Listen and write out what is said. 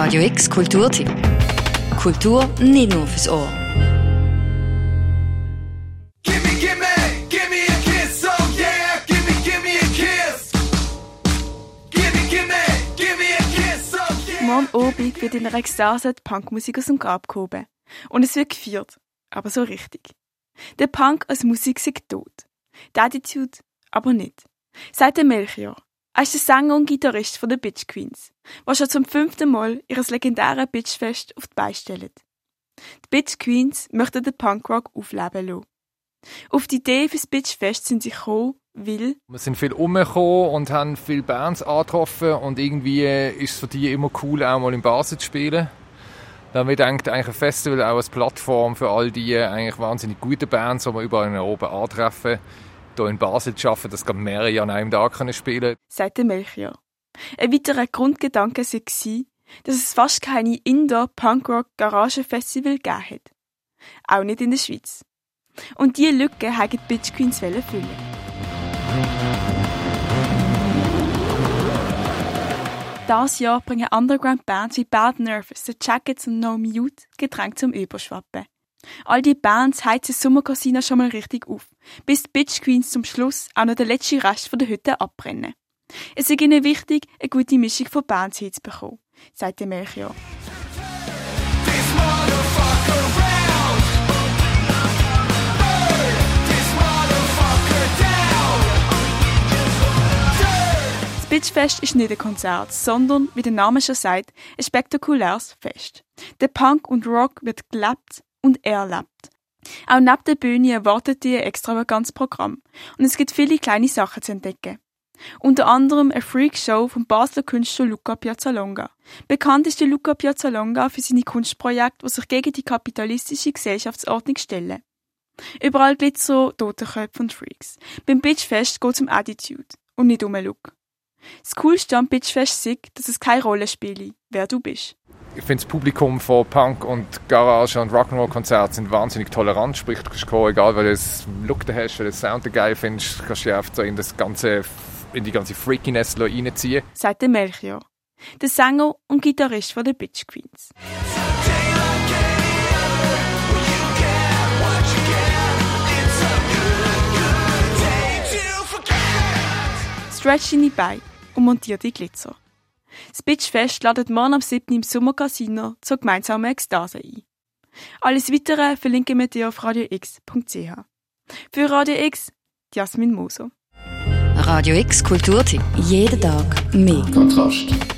Radio X Kulturtipp. Kultur nicht nur fürs Ohr. Oh oh. Morgen Abend wird in einer Ekstase die Punkmusik aus dem Grab gehoben. Und es wird gefeiert. Aber so richtig. Der Punk als Musik ist tot. Die Attitude aber nicht. Seit der Melchior. Er ist der Sänger und Gitarrist von den Bitch Queens, was schon zum fünften Mal ihres legendären Bitchfest auf die Beine stellen. Die Bitch Queens möchten den Punkrock aufleben lassen. Auf die Idee fürs Bitchfest sind sie gekommen, weil Wir sind viel rumgekommen und haben viele Bands angetroffen und irgendwie ist es für die immer cool, auch mal in Basel zu spielen. Dann wird eigentlich eigentlich ein Festival auch als Plattform für all die eigentlich wahnsinnig guten Bands, die wir überall in Europa antreffen, hier in Basel zu schaffen, dass gerade mehrere an einem Tag können spielen sagt der Melchior. Ein weiterer Grundgedanke war, dass es fast keine Indoor-Punkrock-Garagenfestival gegeben hat. Auch nicht in der Schweiz. Und diese Lücke haben die Bitch Queens füllen. Das Jahr bringen Underground-Bands wie Bad Nervous, The Jackets und No Mute Getränke zum Überschwappen. All die Bands heizen Sommercasino schon mal richtig auf, bis die Bitch Queens zum Schluss auch noch den letzten Rest von der Hütte abbrennen. Es ist ihnen wichtig, eine gute Mischung von Bands hinzubekommen, sagt der Melchior. Bitchfest ist nicht ein Konzert, sondern, wie der Name schon sagt, ein spektakuläres Fest. Der Punk und Rock wird gelebt und erlebt. Auch neben der Bühne erwartet ihr ein extravagantes Programm und es gibt viele kleine Sachen zu entdecken. Unter anderem eine Freak-Show vom Basler Künstler Luca Piazzalonga. Bekannt ist der Luca Piazzalonga für seine Kunstprojekte, die sich gegen die kapitalistische Gesellschaftsordnung stellen. Überall Glitzer, Totenköpfe und Freaks. Beim Bitchfest geht es um Attitude und nicht um einen Look. Das Coolste am Bitchfest ist, dass es keine Rolle spielt, wer du bist. Ich finde das Publikum von Punk und Garage und Rock'n'Roll Konzerten sind wahnsinnig tolerant. Sprich, du kannst kommen, egal Look du hast, welchen Sound du geil findest, kannst du einfach so in das ganze, in die ganze Freakiness reinziehen. sagt der Melchior, der Sänger und Gitarrist von den Bitch Queens. Stretch deine Beine und montiere die Glitzer. Das Bitchfest ladet morgen am 7. im Sommercasino zur gemeinsamen Ekstase ein. Alles Weitere verlinken wir dir auf radiox.ch. Für Radio X, Jasmin Moser. Radio X Kulturtipp. Jeden Tag mehr. Kontrast.